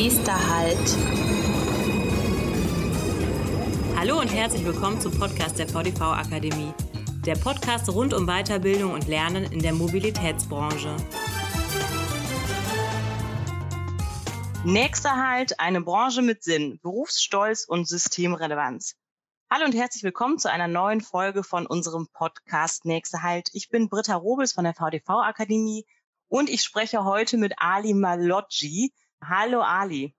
Nächster Halt. Hallo und herzlich willkommen zum Podcast der VDV Akademie. Der Podcast rund um Weiterbildung und Lernen in der Mobilitätsbranche. Nächster Halt, eine Branche mit Sinn, Berufsstolz und Systemrelevanz. Hallo und herzlich willkommen zu einer neuen Folge von unserem Podcast Nächster Halt. Ich bin Britta Robels von der VDV Akademie und ich spreche heute mit Ali Maloggi. Hallo Ali.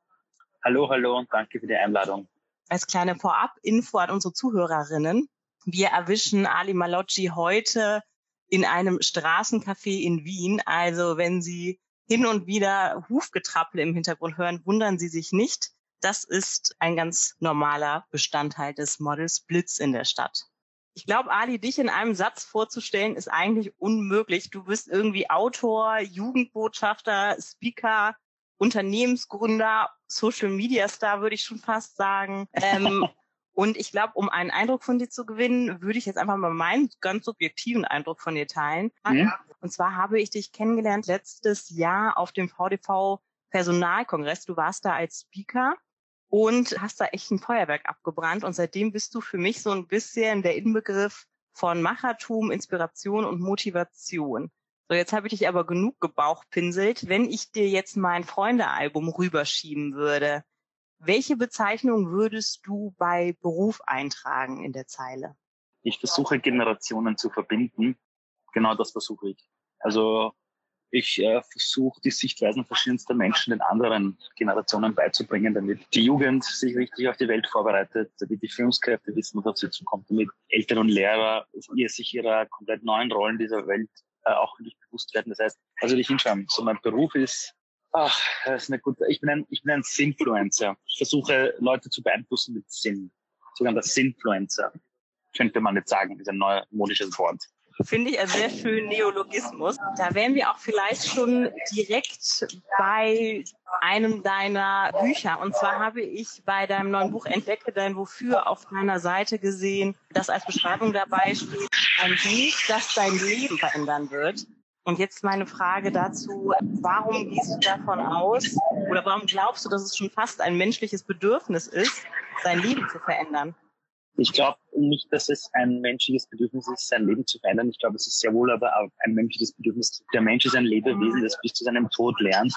Hallo, hallo und danke für die Einladung. Als kleine Vorab-Info an unsere Zuhörerinnen. Wir erwischen Ali Maloggi heute in einem Straßencafé in Wien. Also wenn Sie hin und wieder Hufgetrappel im Hintergrund hören, wundern Sie sich nicht. Das ist ein ganz normaler Bestandteil des Models Blitz in der Stadt. Ich glaube, Ali, dich in einem Satz vorzustellen, ist eigentlich unmöglich. Du bist irgendwie Autor, Jugendbotschafter, Speaker, Unternehmensgründer, Social Media Star, würde ich schon fast sagen. Ähm, und ich glaube, um einen Eindruck von dir zu gewinnen, würde ich jetzt einfach mal meinen ganz subjektiven Eindruck von dir teilen. Ja. Und zwar habe ich dich kennengelernt letztes Jahr auf dem VDV Personalkongress. Du warst da als Speaker und hast da echt ein Feuerwerk abgebrannt. Und seitdem bist du für mich so ein bisschen der Inbegriff von Machertum, Inspiration und Motivation. So, jetzt habe ich dich aber genug gebauchpinselt. Wenn ich dir jetzt mein Freundealbum rüberschieben würde, welche Bezeichnung würdest du bei Beruf eintragen in der Zeile? Ich versuche Generationen zu verbinden. Genau das versuche ich. Also ich äh, versuche die Sichtweisen verschiedenster Menschen den anderen Generationen beizubringen, damit die Jugend sich richtig auf die Welt vorbereitet, damit die Führungskräfte wissen, was auf sie zukommt, damit Eltern und Lehrer sich ihrer komplett neuen Rollen dieser Welt äh, auch nicht bewusst werden. Das heißt, also dich hinschauen. So mein Beruf ist, ach, das ist eine gute, ich bin ein, ich bin ein Sinfluencer. Ich versuche Leute zu beeinflussen mit Sinn. Sogar das Sinfluencer. Könnte man jetzt sagen, ist ein neuer modisches Wort. Finde ich einen sehr schönen Neologismus. Da wären wir auch vielleicht schon direkt bei einem deiner Bücher. Und zwar habe ich bei deinem neuen Buch Entdecke dein Wofür auf deiner Seite gesehen, dass als Beschreibung dabei steht, ein Buch, das dein Leben verändern wird. Und jetzt meine Frage dazu, warum gehst du davon aus oder warum glaubst du, dass es schon fast ein menschliches Bedürfnis ist, sein Leben zu verändern? Ich glaube nicht, dass es ein menschliches Bedürfnis ist, sein Leben zu verändern. Ich glaube, es ist sehr wohl aber auch ein menschliches Bedürfnis. Der Mensch ist ein Lebewesen, das bis zu seinem Tod lernt.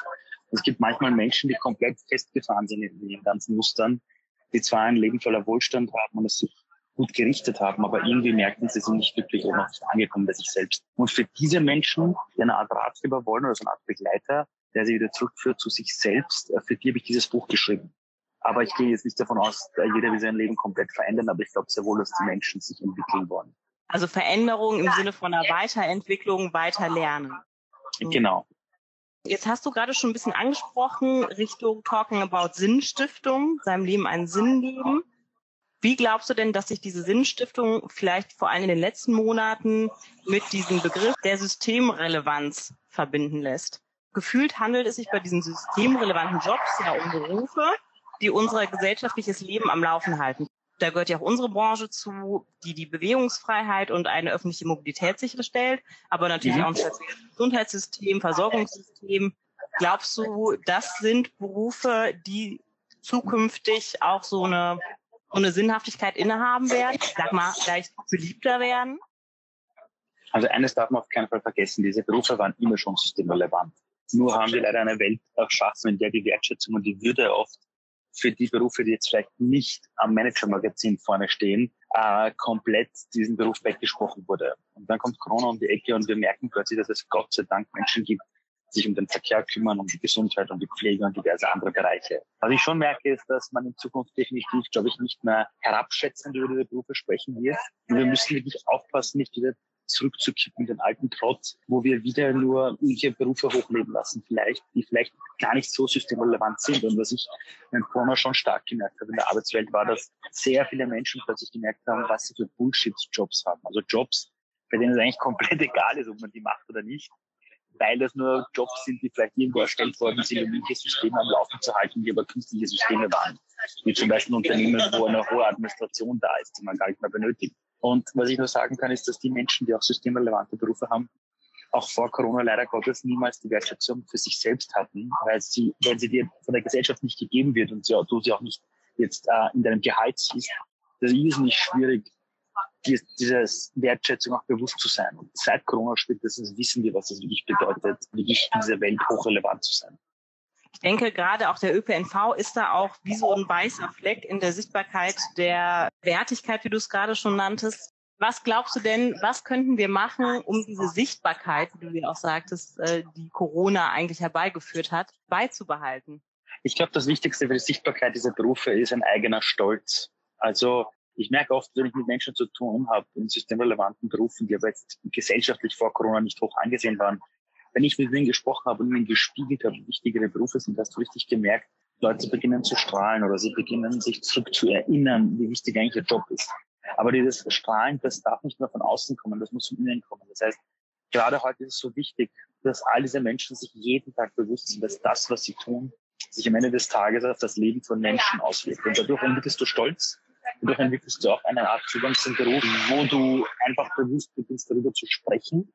Es gibt manchmal Menschen, die komplett festgefahren sind in den ganzen Mustern, die zwar ein Leben voller Wohlstand haben und es sich gut gerichtet haben, aber irgendwie merken sie, sind nicht glücklich oder noch angekommen bei sich selbst. Und für diese Menschen, die eine Art Ratgeber wollen oder so eine Art Begleiter, der sie wieder zurückführt zu sich selbst, äh, für die habe ich dieses Buch geschrieben. Aber ich gehe jetzt nicht davon aus, jeder will sein Leben komplett verändern, aber ich glaube sehr wohl, dass die Menschen sich entwickeln wollen. Also Veränderung im Sinne von einer Weiterentwicklung, weiter lernen. Genau. Jetzt hast du gerade schon ein bisschen angesprochen, Richtung Talking about Sinnstiftung, seinem Leben einen Sinn geben. Wie glaubst du denn, dass sich diese Sinnstiftung vielleicht vor allem in den letzten Monaten mit diesem Begriff der Systemrelevanz verbinden lässt? Gefühlt handelt es sich bei diesen systemrelevanten Jobs ja um Berufe, die unser gesellschaftliches Leben am Laufen halten. Da gehört ja auch unsere Branche zu, die die Bewegungsfreiheit und eine öffentliche Mobilität sicherstellt, aber natürlich mhm. auch ein Gesundheitssystem, Versorgungssystem. Glaubst du, das sind Berufe, die zukünftig auch so eine, so eine Sinnhaftigkeit innehaben werden? Sag mal, vielleicht beliebter werden? Also eines darf man auf keinen Fall vergessen, diese Berufe waren immer schon systemrelevant. Nur haben wir leider eine Welt erschaffen, in der die Wertschätzung und die Würde oft für die Berufe, die jetzt vielleicht nicht am Manager-Magazin vorne stehen, äh, komplett diesen Beruf weggesprochen wurde. Und dann kommt Corona um die Ecke und wir merken plötzlich, dass es Gott sei Dank Menschen gibt, die sich um den Verkehr kümmern, um die Gesundheit, um die Pflege und diverse andere Bereiche. Was ich schon merke, ist, dass man in Zukunft definitiv, glaube ich, nicht mehr herabschätzend über diese Berufe sprechen wird. Und wir müssen wirklich aufpassen, nicht wieder zurückzukippen, den alten Trotz, wo wir wieder nur irgendwelche Berufe hochleben lassen, vielleicht, die vielleicht gar nicht so systemrelevant sind. Und was ich in Corona schon stark gemerkt habe in der Arbeitswelt, war, dass sehr viele Menschen plötzlich gemerkt haben, was sie für Bullshit-Jobs haben. Also Jobs, bei denen es eigentlich komplett egal ist, ob man die macht oder nicht, weil das nur Jobs sind, die vielleicht irgendwo erstellt worden sind, um irgendwelche Systeme am Laufen zu halten, die aber künstliche Systeme waren. Wie zum Beispiel Unternehmen, wo eine hohe Administration da ist, die man gar nicht mehr benötigt. Und was ich nur sagen kann, ist, dass die Menschen, die auch systemrelevante Berufe haben, auch vor Corona leider Gottes niemals die Wertschätzung für sich selbst hatten, weil sie, wenn sie dir von der Gesellschaft nicht gegeben wird und sie, du sie auch nicht jetzt äh, in deinem Gehalt siehst, das ist nicht schwierig, die, dieses Wertschätzung auch bewusst zu sein. Und seit Corona spätestens wissen wir, was es wirklich bedeutet, wirklich in dieser Welt hochrelevant zu sein. Ich denke, gerade auch der ÖPNV ist da auch wie so ein weißer Fleck in der Sichtbarkeit der Wertigkeit, wie du es gerade schon nanntest. Was glaubst du denn, was könnten wir machen, um diese Sichtbarkeit, wie du ja auch sagtest, äh, die Corona eigentlich herbeigeführt hat, beizubehalten? Ich glaube, das Wichtigste für die Sichtbarkeit dieser Berufe ist ein eigener Stolz. Also ich merke oft, wenn ich mit Menschen zu tun habe in systemrelevanten Berufen, die aber jetzt gesellschaftlich vor Corona nicht hoch angesehen waren, wenn ich mit denen gesprochen habe und ihnen gespiegelt habe, wie wichtig ihre Berufe sind, hast du richtig gemerkt, Leute beginnen zu strahlen oder sie beginnen sich zurück zu erinnern, wie wichtig eigentlich ihr Job ist. Aber dieses Strahlen, das darf nicht nur von außen kommen, das muss von innen kommen. Das heißt, gerade heute ist es so wichtig, dass all diese Menschen sich jeden Tag bewusst sind, dass das, was sie tun, sich am Ende des Tages auf das Leben von Menschen auswirkt. Und dadurch entwickelst du Stolz, dadurch entwickelst du auch eine Art Zugang zum Beruf, wo du einfach bewusst beginnst, darüber zu sprechen.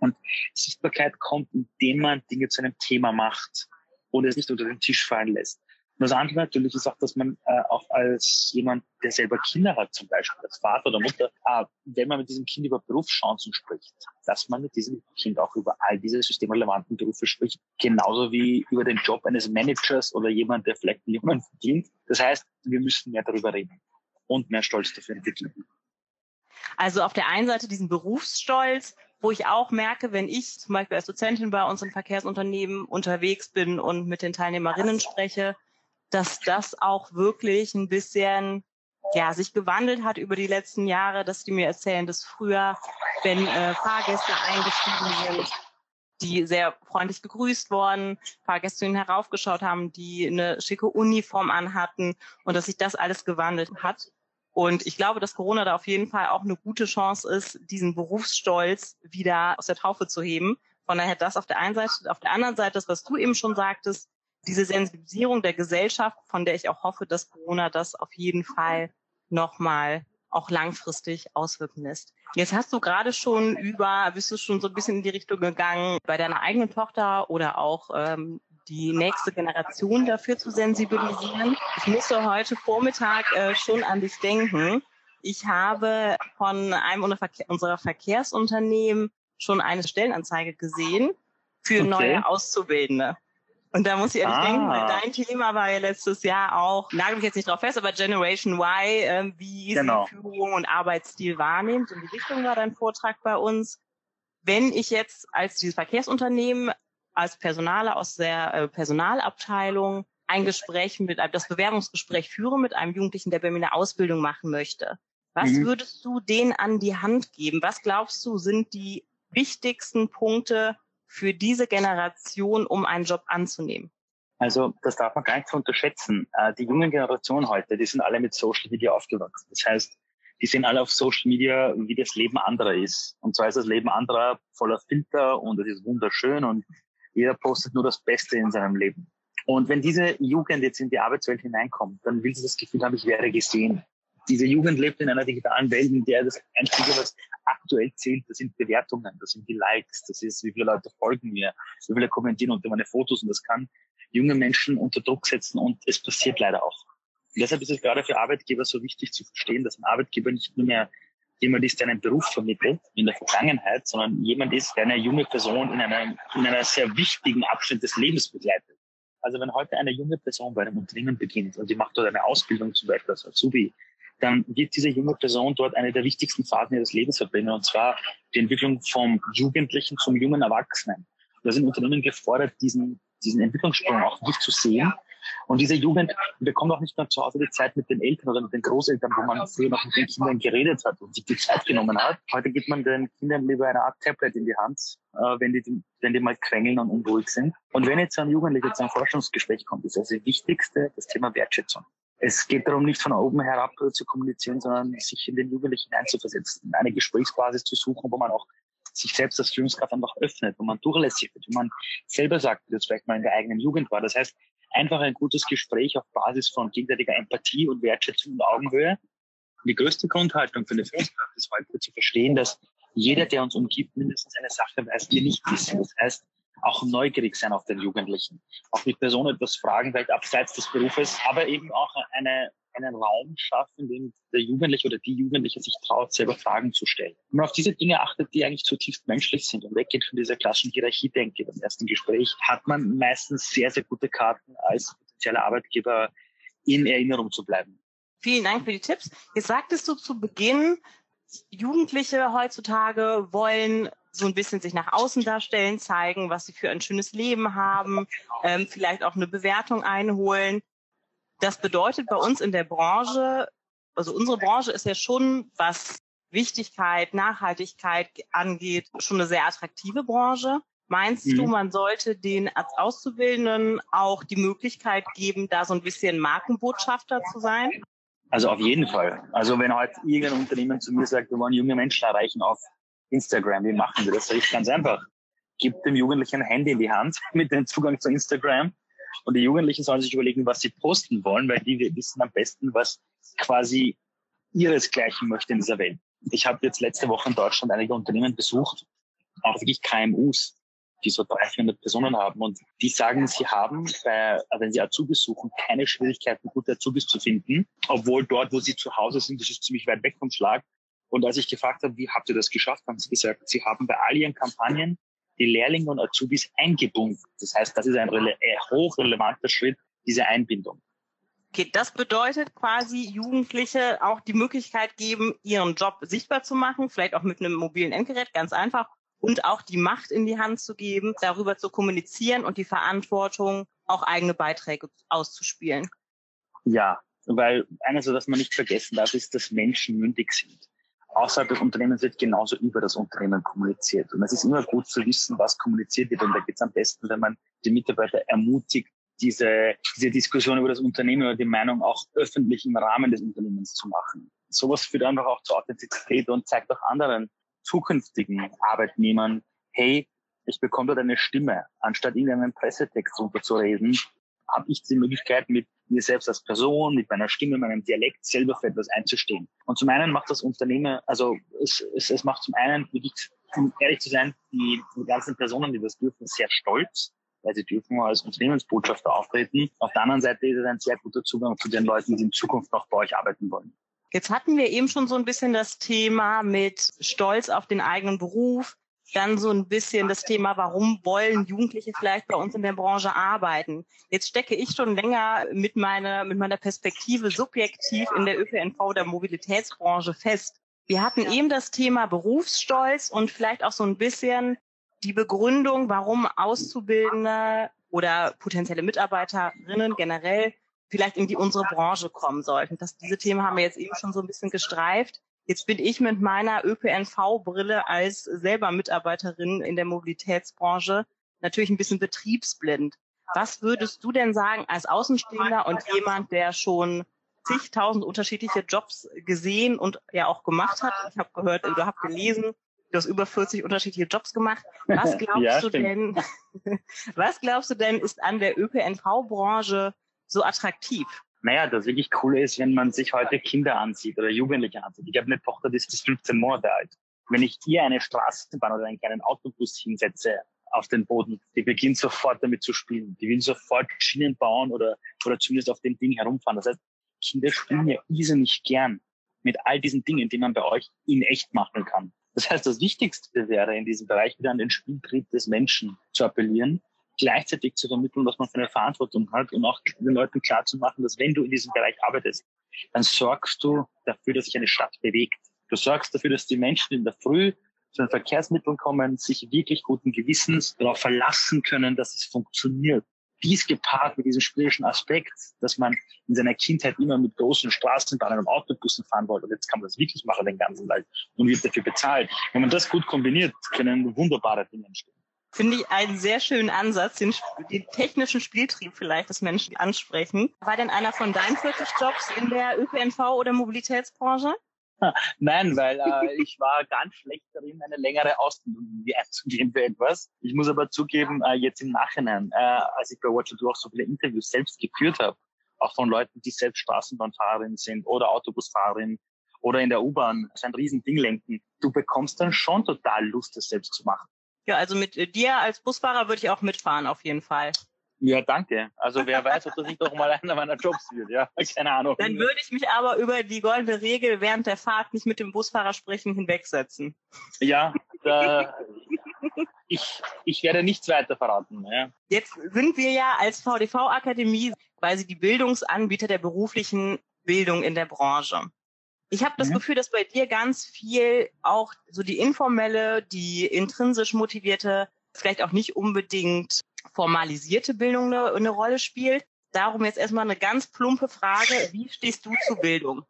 Und Sichtbarkeit kommt, indem man Dinge zu einem Thema macht und es nicht unter den Tisch fallen lässt. Und das andere natürlich ist auch, dass man äh, auch als jemand, der selber Kinder hat, zum Beispiel als Vater oder Mutter, äh, wenn man mit diesem Kind über Berufschancen spricht, dass man mit diesem Kind auch über all diese systemrelevanten Berufe spricht, genauso wie über den Job eines Managers oder jemand, der vielleicht Millionen verdient. Das heißt, wir müssen mehr darüber reden und mehr Stolz dafür entwickeln. Also auf der einen Seite diesen Berufsstolz, wo ich auch merke, wenn ich zum Beispiel als Dozentin bei uns im Verkehrsunternehmen unterwegs bin und mit den Teilnehmerinnen spreche, dass das auch wirklich ein bisschen ja, sich gewandelt hat über die letzten Jahre, dass die mir erzählen, dass früher, wenn äh, Fahrgäste eingestiegen sind, die sehr freundlich gegrüßt worden, Fahrgäste ihnen heraufgeschaut haben, die eine schicke Uniform anhatten und dass sich das alles gewandelt hat. Und ich glaube, dass Corona da auf jeden Fall auch eine gute Chance ist, diesen Berufsstolz wieder aus der Taufe zu heben. Von daher das auf der einen Seite, auf der anderen Seite das, was du eben schon sagtest, diese Sensibilisierung der Gesellschaft, von der ich auch hoffe, dass Corona das auf jeden Fall nochmal auch langfristig auswirken lässt. Jetzt hast du gerade schon über, bist du schon so ein bisschen in die Richtung gegangen, bei deiner eigenen Tochter oder auch ähm, die nächste Generation dafür zu sensibilisieren. Ich musste heute Vormittag äh, schon an dich denken. Ich habe von einem unserer Verkehrsunternehmen schon eine Stellenanzeige gesehen für okay. neue Auszubildende. Und da muss ich ehrlich ah. denken, dein Thema war ja letztes Jahr auch, nagel mich jetzt nicht drauf fest, aber Generation Y, äh, wie genau. sie Führung und Arbeitsstil wahrnimmt. In die Richtung war dein Vortrag bei uns. Wenn ich jetzt als dieses Verkehrsunternehmen, als Personaler aus der äh, Personalabteilung ein Gespräch mit, das Bewerbungsgespräch führe mit einem Jugendlichen, der bei mir eine Ausbildung machen möchte, was mhm. würdest du denen an die Hand geben? Was glaubst du, sind die wichtigsten Punkte, für diese Generation, um einen Job anzunehmen? Also das darf man gar nicht unterschätzen. Äh, die jungen Generationen heute, die sind alle mit Social Media aufgewachsen. Das heißt, die sehen alle auf Social Media, wie das Leben anderer ist. Und zwar ist das Leben anderer voller Filter und es ist wunderschön und jeder postet nur das Beste in seinem Leben. Und wenn diese Jugend jetzt in die Arbeitswelt hineinkommt, dann will sie das Gefühl haben, ich wäre gesehen diese Jugend lebt in einer digitalen Welt, in der das Einzige, was aktuell zählt, das sind Bewertungen, das sind die Likes, das ist, wie viele Leute folgen mir, wie viele kommentieren unter meine Fotos und das kann junge Menschen unter Druck setzen und es passiert leider auch. Und deshalb ist es gerade für Arbeitgeber so wichtig zu verstehen, dass ein Arbeitgeber nicht nur mehr jemand ist, der einen Beruf vermittelt in der Vergangenheit, sondern jemand ist, der eine junge Person in einer, in einer sehr wichtigen Abschnitt des Lebens begleitet. Also wenn heute eine junge Person bei einem Unternehmen beginnt und die macht dort eine Ausbildung zum Beispiel als Azubi, dann wird diese junge Person dort eine der wichtigsten Phasen ihres Lebens verbringen, und zwar die Entwicklung vom Jugendlichen zum jungen Erwachsenen. Da sind Unternehmen gefordert, diesen, diesen Entwicklungssprung auch nicht zu sehen. Und diese Jugend bekommt auch nicht mehr zu Hause die Zeit mit den Eltern oder mit den Großeltern, wo man früher noch mit den Kindern geredet hat und sich die Zeit genommen hat. Heute gibt man den Kindern lieber eine Art Tablet in die Hand, äh, wenn die, wenn die mal quengeln und unruhig sind. Und wenn jetzt ein Jugendlicher zu einem Forschungsgespräch kommt, ist das, das Wichtigste das Thema Wertschätzung es geht darum, nicht von oben herab zu kommunizieren, sondern sich in den Jugendlichen einzuversetzen, eine Gesprächsbasis zu suchen, wo man auch sich selbst als Führungskraft einfach öffnet, wo man durchlässig wird, wo man selber sagt, wie das vielleicht mal in der eigenen Jugend war. Das heißt, einfach ein gutes Gespräch auf Basis von gegenseitiger Empathie und Wertschätzung und Augenhöhe. Die größte Grundhaltung für eine Führungskraft ist heute zu verstehen, dass jeder, der uns umgibt, mindestens eine Sache weiß, die nicht wissen. Das heißt, auch neugierig sein auf den Jugendlichen. Auch mit Personen etwas fragen, vielleicht abseits des Berufes, aber eben auch eine, einen Raum schaffen, in dem der Jugendliche oder die Jugendliche sich traut, selber Fragen zu stellen. Und man auf diese Dinge achtet, die eigentlich zutiefst menschlich sind und weggeht von dieser klassischen Hierarchie-Denke beim ersten Gespräch, hat man meistens sehr, sehr gute Karten als potenzieller Arbeitgeber in Erinnerung zu bleiben. Vielen Dank für die Tipps. Jetzt sagtest du zu Beginn, Jugendliche heutzutage wollen so ein bisschen sich nach außen darstellen, zeigen, was sie für ein schönes Leben haben, ähm, vielleicht auch eine Bewertung einholen. Das bedeutet bei uns in der Branche, also unsere Branche ist ja schon, was Wichtigkeit, Nachhaltigkeit angeht, schon eine sehr attraktive Branche. Meinst mhm. du, man sollte den als Auszubildenden auch die Möglichkeit geben, da so ein bisschen Markenbotschafter zu sein? Also auf jeden Fall. Also wenn heute irgendein Unternehmen zu mir sagt, wir wollen junge Menschen erreichen auf Instagram, wie machen wir das? Das ist ganz einfach. Gib dem Jugendlichen ein Handy in die Hand mit dem Zugang zu Instagram und die Jugendlichen sollen sich überlegen, was sie posten wollen, weil die wissen am besten, was quasi ihresgleichen möchte in dieser Welt. Ich habe jetzt letzte Woche in Deutschland einige Unternehmen besucht, auch wirklich KMUs, die so 300, 400 Personen haben. Und die sagen, sie haben, bei, wenn sie Azubis suchen, keine Schwierigkeiten, gute Azubis zu finden. Obwohl dort, wo sie zu Hause sind, das ist ziemlich weit weg vom Schlag. Und als ich gefragt habe, wie habt ihr das geschafft, haben sie gesagt, sie haben bei all ihren Kampagnen die Lehrlinge und Azubis eingebunden. Das heißt, das ist ein äh, hochrelevanter Schritt, diese Einbindung. Okay, das bedeutet quasi Jugendliche auch die Möglichkeit geben, ihren Job sichtbar zu machen, vielleicht auch mit einem mobilen Endgerät, ganz einfach, und auch die Macht in die Hand zu geben, darüber zu kommunizieren und die Verantwortung, auch eigene Beiträge auszuspielen. Ja, weil eines, was man nicht vergessen darf, ist, dass Menschen mündig sind. Außerhalb des Unternehmens wird genauso über das Unternehmen kommuniziert. Und es ist immer gut zu wissen, was kommuniziert wird. Und da geht es am besten, wenn man die Mitarbeiter ermutigt, diese, diese Diskussion über das Unternehmen oder die Meinung auch öffentlich im Rahmen des Unternehmens zu machen. Sowas führt einfach auch zur Authentizität und zeigt auch anderen, zukünftigen Arbeitnehmern, hey, ich bekomme dort eine Stimme, anstatt irgendeinen Pressetext runterzureden, habe ich die Möglichkeit, mit mir selbst als Person, mit meiner Stimme, meinem Dialekt selber für etwas einzustehen. Und zum einen macht das Unternehmen, also es, es, es macht zum einen, um ehrlich zu sein, die, die ganzen Personen, die das dürfen, sehr stolz, weil sie dürfen als Unternehmensbotschafter auftreten. Auf der anderen Seite ist es ein sehr guter Zugang zu den Leuten, die in Zukunft noch bei euch arbeiten wollen. Jetzt hatten wir eben schon so ein bisschen das Thema mit Stolz auf den eigenen Beruf, dann so ein bisschen das Thema, warum wollen Jugendliche vielleicht bei uns in der Branche arbeiten? Jetzt stecke ich schon länger mit meiner, mit meiner Perspektive subjektiv in der ÖPNV der Mobilitätsbranche fest. Wir hatten eben das Thema Berufsstolz und vielleicht auch so ein bisschen die Begründung, warum Auszubildende oder potenzielle Mitarbeiterinnen generell vielleicht in die unsere Branche kommen sollten. Das, diese Themen haben wir jetzt eben schon so ein bisschen gestreift. Jetzt bin ich mit meiner ÖPNV-Brille als selber Mitarbeiterin in der Mobilitätsbranche natürlich ein bisschen betriebsblind. Was würdest du denn sagen als Außenstehender und jemand, der schon zigtausend unterschiedliche Jobs gesehen und ja auch gemacht hat? Ich habe gehört, du hast gelesen, du hast über 40 unterschiedliche Jobs gemacht. Was glaubst ja, du denn, was glaubst du denn ist an der ÖPNV-Branche so attraktiv? Naja, das wirklich Coole ist, wenn man sich heute Kinder ansieht oder Jugendliche ansieht. Ich habe eine Tochter, die ist 15 Monate alt. Wenn ich ihr eine Straßenbahn oder einen kleinen Autobus hinsetze auf den Boden, die beginnt sofort damit zu spielen. Die will sofort Schienen bauen oder, oder zumindest auf dem Ding herumfahren. Das heißt, Kinder spielen ja irrsinnig gern mit all diesen Dingen, die man bei euch in echt machen kann. Das heißt, das Wichtigste wäre in diesem Bereich wieder an den Spieltrieb des Menschen zu appellieren gleichzeitig zu vermitteln, was man für eine Verantwortung hat und auch den Leuten klar zu machen, dass wenn du in diesem Bereich arbeitest, dann sorgst du dafür, dass sich eine Stadt bewegt. Du sorgst dafür, dass die Menschen in der Früh zu den Verkehrsmitteln kommen, sich wirklich guten Gewissens darauf verlassen können, dass es funktioniert. Dies gepaart mit diesem spielerischen Aspekt, dass man in seiner Kindheit immer mit großen Straßenbahnen und Autobussen fahren wollte und jetzt kann man das wirklich machen den ganzen Tag und wird dafür bezahlt. Wenn man das gut kombiniert, können wunderbare Dinge entstehen. Finde ich einen sehr schönen Ansatz, den, den, technischen Spieltrieb vielleicht des Menschen ansprechen. War denn einer von deinen 40 Jobs in der ÖPNV oder Mobilitätsbranche? Nein, weil äh, ich war ganz schlecht darin, eine längere Ausbildung einzugehen für etwas. Ich muss aber zugeben, äh, jetzt im Nachhinein, äh, als ich bei Watcher auch so viele Interviews selbst geführt habe, auch von Leuten, die selbst Straßenbahnfahrerin sind oder Autobusfahrerin oder in der U-Bahn so ein Riesending lenken. Du bekommst dann schon total Lust, das selbst zu machen. Ja, also mit dir als Busfahrer würde ich auch mitfahren, auf jeden Fall. Ja, danke. Also wer weiß, ob das nicht doch mal einer meiner Jobs wird, ja. Keine Ahnung. Dann würde ich mich aber über die goldene Regel während der Fahrt nicht mit dem Busfahrer sprechen hinwegsetzen. Ja, da, ich, ich werde nichts weiter verraten. Ja. Jetzt sind wir ja als VDV-Akademie quasi die Bildungsanbieter der beruflichen Bildung in der Branche. Ich habe das mhm. Gefühl, dass bei dir ganz viel auch so die informelle, die intrinsisch motivierte, vielleicht auch nicht unbedingt formalisierte Bildung eine, eine Rolle spielt. Darum jetzt erstmal eine ganz plumpe Frage. Wie stehst du zu Bildung?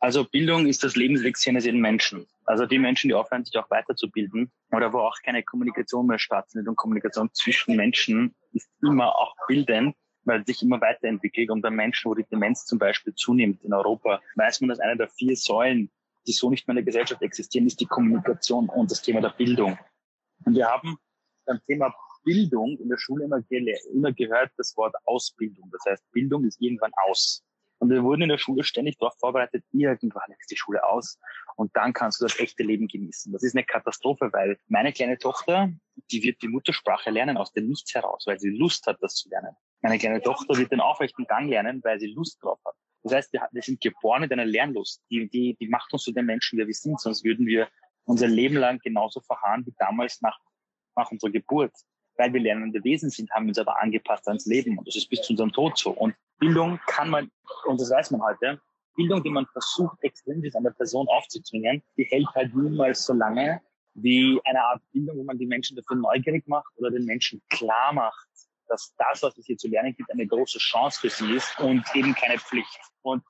Also Bildung ist das Lebensweg eines jeden Menschen. Also die Menschen, die aufhören, sich auch weiterzubilden oder wo auch keine Kommunikation mehr stattfindet und Kommunikation zwischen Menschen ist immer auch bildend, weil sich immer weiterentwickelt. Und bei Menschen, wo die Demenz zum Beispiel zunimmt in Europa, weiß man, dass eine der vier Säulen, die so nicht mehr in der Gesellschaft existieren, ist die Kommunikation und das Thema der Bildung. Und wir haben beim Thema Bildung in der Schule immer, immer gehört das Wort Ausbildung. Das heißt, Bildung ist irgendwann aus. Und wir wurden in der Schule ständig darauf vorbereitet, irgendwann ist die Schule aus und dann kannst du das echte Leben genießen. Das ist eine Katastrophe, weil meine kleine Tochter, die wird die Muttersprache lernen aus dem Nichts heraus, weil sie Lust hat, das zu lernen. Meine kleine Tochter wird den aufrechten Gang lernen, weil sie Lust drauf hat. Das heißt, wir, wir sind geboren mit einer Lernlust. Die, die, die macht uns zu den Menschen, wie wir sind, sonst würden wir unser Leben lang genauso verharren wie damals nach, nach unserer Geburt weil wir lernende Wesen sind, haben wir uns aber angepasst ans Leben. Und das ist bis zu unserem Tod so. Und Bildung kann man, und das weiß man heute, Bildung, die man versucht, extrinsisch an der Person aufzuzwingen, die hält halt niemals so lange wie eine Art Bildung, wo man die Menschen dafür neugierig macht oder den Menschen klar macht, dass das, was es hier zu lernen gibt, eine große Chance für sie ist und eben keine Pflicht. Und,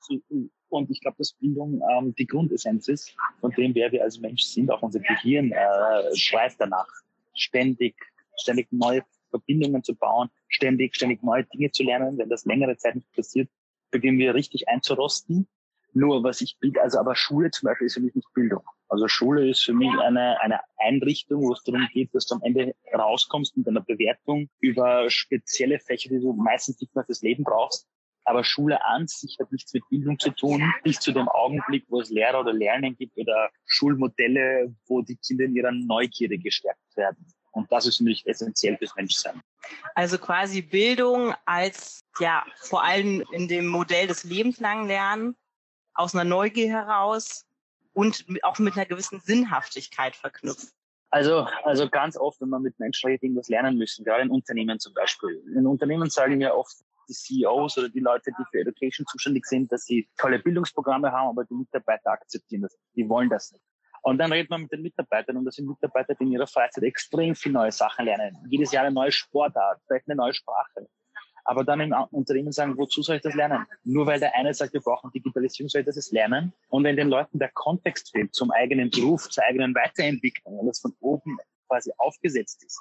und ich glaube, dass Bildung ähm, die Grundessenz ist, von dem, wer wir als Mensch sind, auch unser Gehirn äh, schreit danach, ständig ständig neue Verbindungen zu bauen, ständig, ständig neue Dinge zu lernen. Wenn das längere Zeit nicht passiert, beginnen wir richtig einzurosten. Nur was ich biete, also aber Schule zum Beispiel ist für mich nicht Bildung. Also Schule ist für mich eine, eine Einrichtung, wo es darum geht, dass du am Ende rauskommst mit einer Bewertung über spezielle Fächer, die du meistens nicht mehr fürs Leben brauchst. Aber Schule an sich hat nichts mit Bildung zu tun, bis zu dem Augenblick, wo es Lehrer oder Lernen gibt oder Schulmodelle, wo die Kinder in ihrer Neugierde gestärkt werden. Und das ist mich essentiell fürs Menschsein. Also quasi Bildung als, ja, vor allem in dem Modell des lebenslangen Lernen, aus einer Neugier heraus und auch mit einer gewissen Sinnhaftigkeit verknüpft. Also, also ganz oft, wenn man mit Menschen redet, irgendwas lernen müssen, gerade in Unternehmen zum Beispiel. In Unternehmen sagen mir oft die CEOs oder die Leute, die für Education zuständig sind, dass sie tolle Bildungsprogramme haben, aber die Mitarbeiter akzeptieren das. Die wollen das nicht. Und dann redet man mit den Mitarbeitern und das sind Mitarbeiter, die in ihrer Freizeit extrem viele neue Sachen lernen. Jedes Jahr eine neue Sportart, vielleicht eine neue Sprache. Aber dann im Unternehmen sagen, wozu soll ich das lernen? Nur weil der eine sagt, wir brauchen Digitalisierung, soll ich das jetzt lernen? Und wenn den Leuten der Kontext fehlt zum eigenen Beruf, zur eigenen Weiterentwicklung, weil das von oben quasi aufgesetzt ist,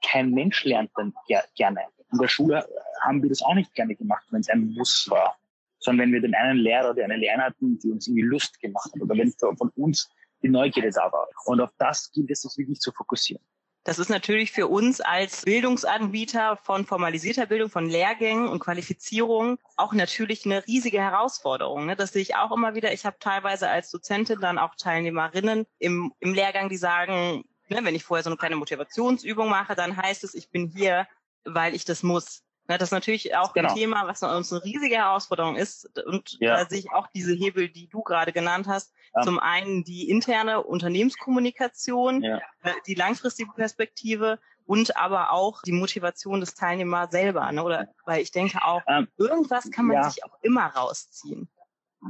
kein Mensch lernt dann gerne. In der Schule haben wir das auch nicht gerne gemacht, wenn es ein Muss war. Sondern wenn wir den einen Lehrer oder eine Lehrerin hatten, die uns irgendwie Lust gemacht hat, oder wenn von uns die Neugierde da war. Und auf das gilt es sich wirklich zu fokussieren. Das ist natürlich für uns als Bildungsanbieter von formalisierter Bildung, von Lehrgängen und Qualifizierung auch natürlich eine riesige Herausforderung. Ne? Das sehe ich auch immer wieder. Ich habe teilweise als Dozentin dann auch Teilnehmerinnen im, im Lehrgang, die sagen, ne, wenn ich vorher so eine kleine Motivationsübung mache, dann heißt es, ich bin hier, weil ich das muss. Ne, das ist natürlich auch genau. ein Thema, was uns eine riesige Herausforderung ist. Und ja. da sehe ich auch diese Hebel, die du gerade genannt hast. Ja. Zum einen die interne Unternehmenskommunikation, ja. Äh, die langfristige Perspektive und aber auch die Motivation des Teilnehmers selber. Ne? Oder weil ich denke auch, ähm, irgendwas kann man sich auch immer rausziehen.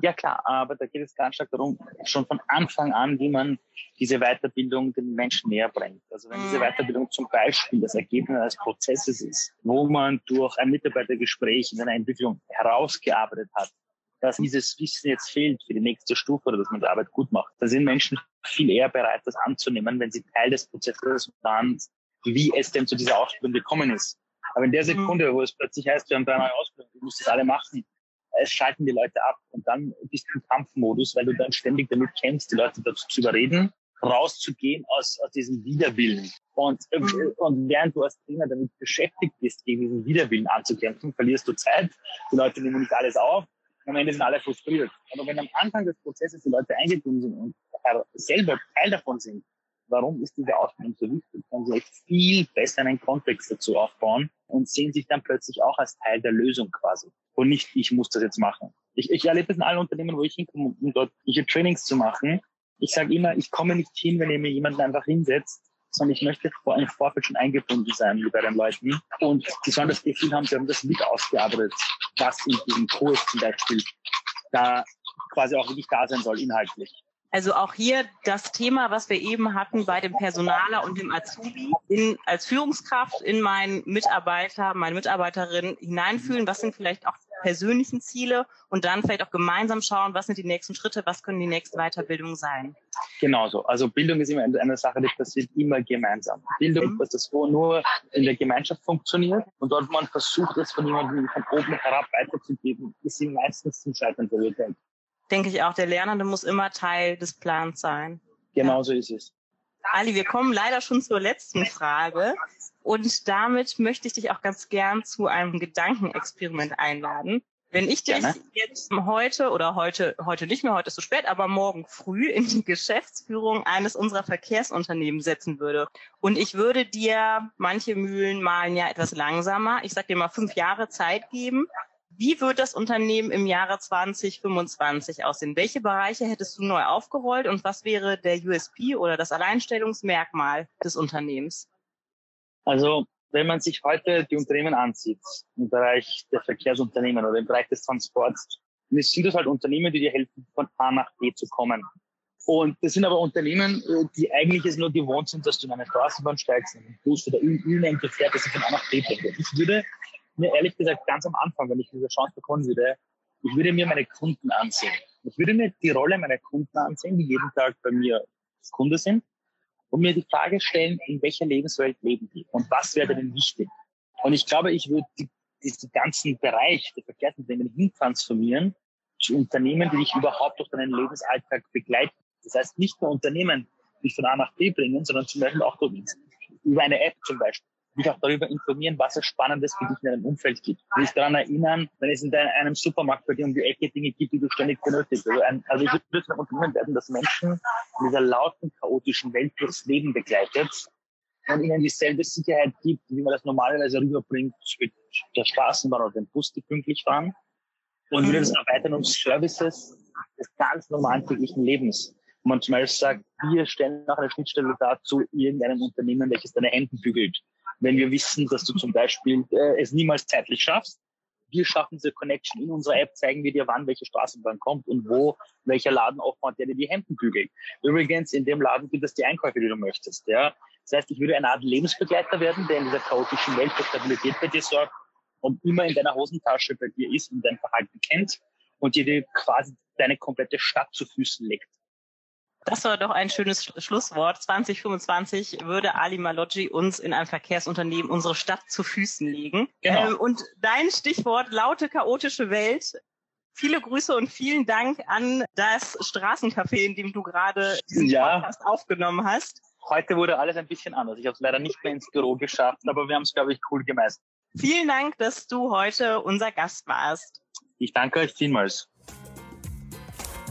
Ja klar, aber da geht es ganz stark darum, schon von Anfang an, wie man diese Weiterbildung den Menschen näher bringt. Also wenn diese mhm. Weiterbildung zum Beispiel das Ergebnis eines Prozesses ist, wo man durch ein Mitarbeitergespräch in einer Entwicklung herausgearbeitet hat, dass dieses Wissen jetzt fehlt für die nächste Stufe oder dass man die Arbeit gut macht, da sind Menschen viel eher bereit, das anzunehmen, wenn sie Teil des Prozesses waren, wie es denn zu dieser Ausbildung gekommen ist. Aber in der mhm. Sekunde, wo es plötzlich heißt, wir haben drei neue Ausbildung, du musst das alle machen, es schalten die Leute ab und dann bist du im Kampfmodus, weil du dann ständig damit kämpfst, die Leute dazu zu überreden, rauszugehen aus, aus diesem Widerwillen. Und, mhm. und während du als Trainer damit beschäftigt bist, gegen diesen Widerwillen anzukämpfen, verlierst du Zeit, die Leute nehmen nicht alles auf Am Ende sind alle frustriert. Aber wenn am Anfang des Prozesses die Leute eingebunden sind und selber Teil davon sind, warum ist diese Ausbildung so wichtig, können sie viel besser einen Kontext dazu aufbauen und sehen sich dann plötzlich auch als Teil der Lösung quasi. Und nicht, ich muss das jetzt machen. Ich, ich erlebe es in allen Unternehmen, wo ich hinkomme, um dort hier Trainings zu machen. Ich sage immer, ich komme nicht hin, wenn ihr mir jemanden einfach hinsetzt, sondern ich möchte vor einem Vorfeld schon eingebunden sein bei den Leuten. Und die sollen das Gefühl haben, sie haben das mit ausgearbeitet, was in diesem Kurs zum Beispiel da quasi auch wirklich da sein soll, inhaltlich. Also auch hier das Thema, was wir eben hatten bei dem Personaler und dem Azubi, in, als Führungskraft in meinen Mitarbeiter, meine Mitarbeiterin hineinfühlen, was sind vielleicht auch persönlichen Ziele und dann vielleicht auch gemeinsam schauen, was sind die nächsten Schritte, was können die nächsten Weiterbildungen sein. Genauso. Also Bildung ist immer eine Sache, die passiert immer gemeinsam. Bildung mhm. ist das, wo nur in der Gemeinschaft funktioniert und dort man versucht, es von jemandem von oben herab weiterzugeben, ist sie meistens zum Scheitern verurteilt denke ich auch, der Lernende muss immer Teil des Plans sein. Genau so ist es. Ali, wir kommen leider schon zur letzten Frage. Und damit möchte ich dich auch ganz gern zu einem Gedankenexperiment einladen. Wenn ich dich Gerne. jetzt heute oder heute, heute nicht mehr, heute ist zu spät, aber morgen früh in die Geschäftsführung eines unserer Verkehrsunternehmen setzen würde und ich würde dir, manche Mühlen malen ja etwas langsamer, ich sag dir mal fünf Jahre Zeit geben, wie wird das Unternehmen im Jahre 2025 aussehen? Welche Bereiche hättest du neu aufgerollt und was wäre der USP oder das Alleinstellungsmerkmal des Unternehmens? Also, wenn man sich heute die Unternehmen ansieht, im Bereich der Verkehrsunternehmen oder im Bereich des Transports, dann sind das halt Unternehmen, die dir helfen, von A nach B zu kommen. Und das sind aber Unternehmen, äh, die eigentlich es nur gewohnt sind, dass du in eine Straßenbahn steigst, in einen Bus oder irgendein Gefährt, das dich von A nach B bringt. Ich würde mir ehrlich gesagt ganz am Anfang, wenn ich diese Chance bekommen würde, ich würde mir meine Kunden ansehen. Ich würde mir die Rolle meiner Kunden ansehen, die jeden Tag bei mir Kunde sind, und mir die Frage stellen, in welcher Lebenswelt leben die und was wäre denn wichtig? Und ich glaube, ich würde die, diesen ganzen Bereich der Verkehrsunternehmen hintransformieren zu Unternehmen, die dich überhaupt durch deinen Lebensalltag begleiten. Das heißt, nicht nur Unternehmen, die dich von A nach B bringen, sondern zum Beispiel auch über eine App zum Beispiel dich auch darüber informieren, was es Spannendes für dich in deinem Umfeld gibt. Dich daran erinnern, wenn es in einem Supermarkt bei dir um die Ecke Dinge gibt, die du ständig benötigst. Also, ein, also ich würde ein Unternehmen werden, das Menschen in dieser lauten, chaotischen Welt durchs Leben begleitet und ihnen dieselbe Sicherheit gibt, wie man das normalerweise rüberbringt mit der Straßenbahn oder dem Bus, die pünktlich fahren. Und würde das erweitern um Services des ganz normalen täglichen Lebens. Und man zum Beispiel sagt, wir stellen nach einer Schnittstelle dazu irgendeinem Unternehmen, welches deine Hemden bügelt wenn wir wissen, dass du zum Beispiel äh, es niemals zeitlich schaffst. Wir schaffen diese Connection in unserer App, zeigen wir dir, wann welche Straßenbahn kommt und wo welcher Laden aufmacht, der dir die Hemden bügelt. Übrigens, in dem Laden gibt es die Einkäufe, die du möchtest. Ja? Das heißt, ich würde eine Art Lebensbegleiter werden, der in dieser chaotischen Welt für Stabilität bei dir sorgt und immer in deiner Hosentasche bei dir ist und dein Verhalten kennt und dir quasi deine komplette Stadt zu Füßen legt. Das war doch ein schönes Schlusswort. 2025 würde Ali Maloggi uns in einem Verkehrsunternehmen unsere Stadt zu Füßen legen. Genau. Ähm, und dein Stichwort laute, chaotische Welt. Viele Grüße und vielen Dank an das Straßencafé, in dem du gerade diesen ja. Podcast aufgenommen hast. Heute wurde alles ein bisschen anders. Ich habe es leider nicht mehr ins Büro geschafft, aber wir haben es, glaube ich, cool gemeistert. Vielen Dank, dass du heute unser Gast warst. Ich danke euch vielmals.